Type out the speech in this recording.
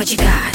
what you got.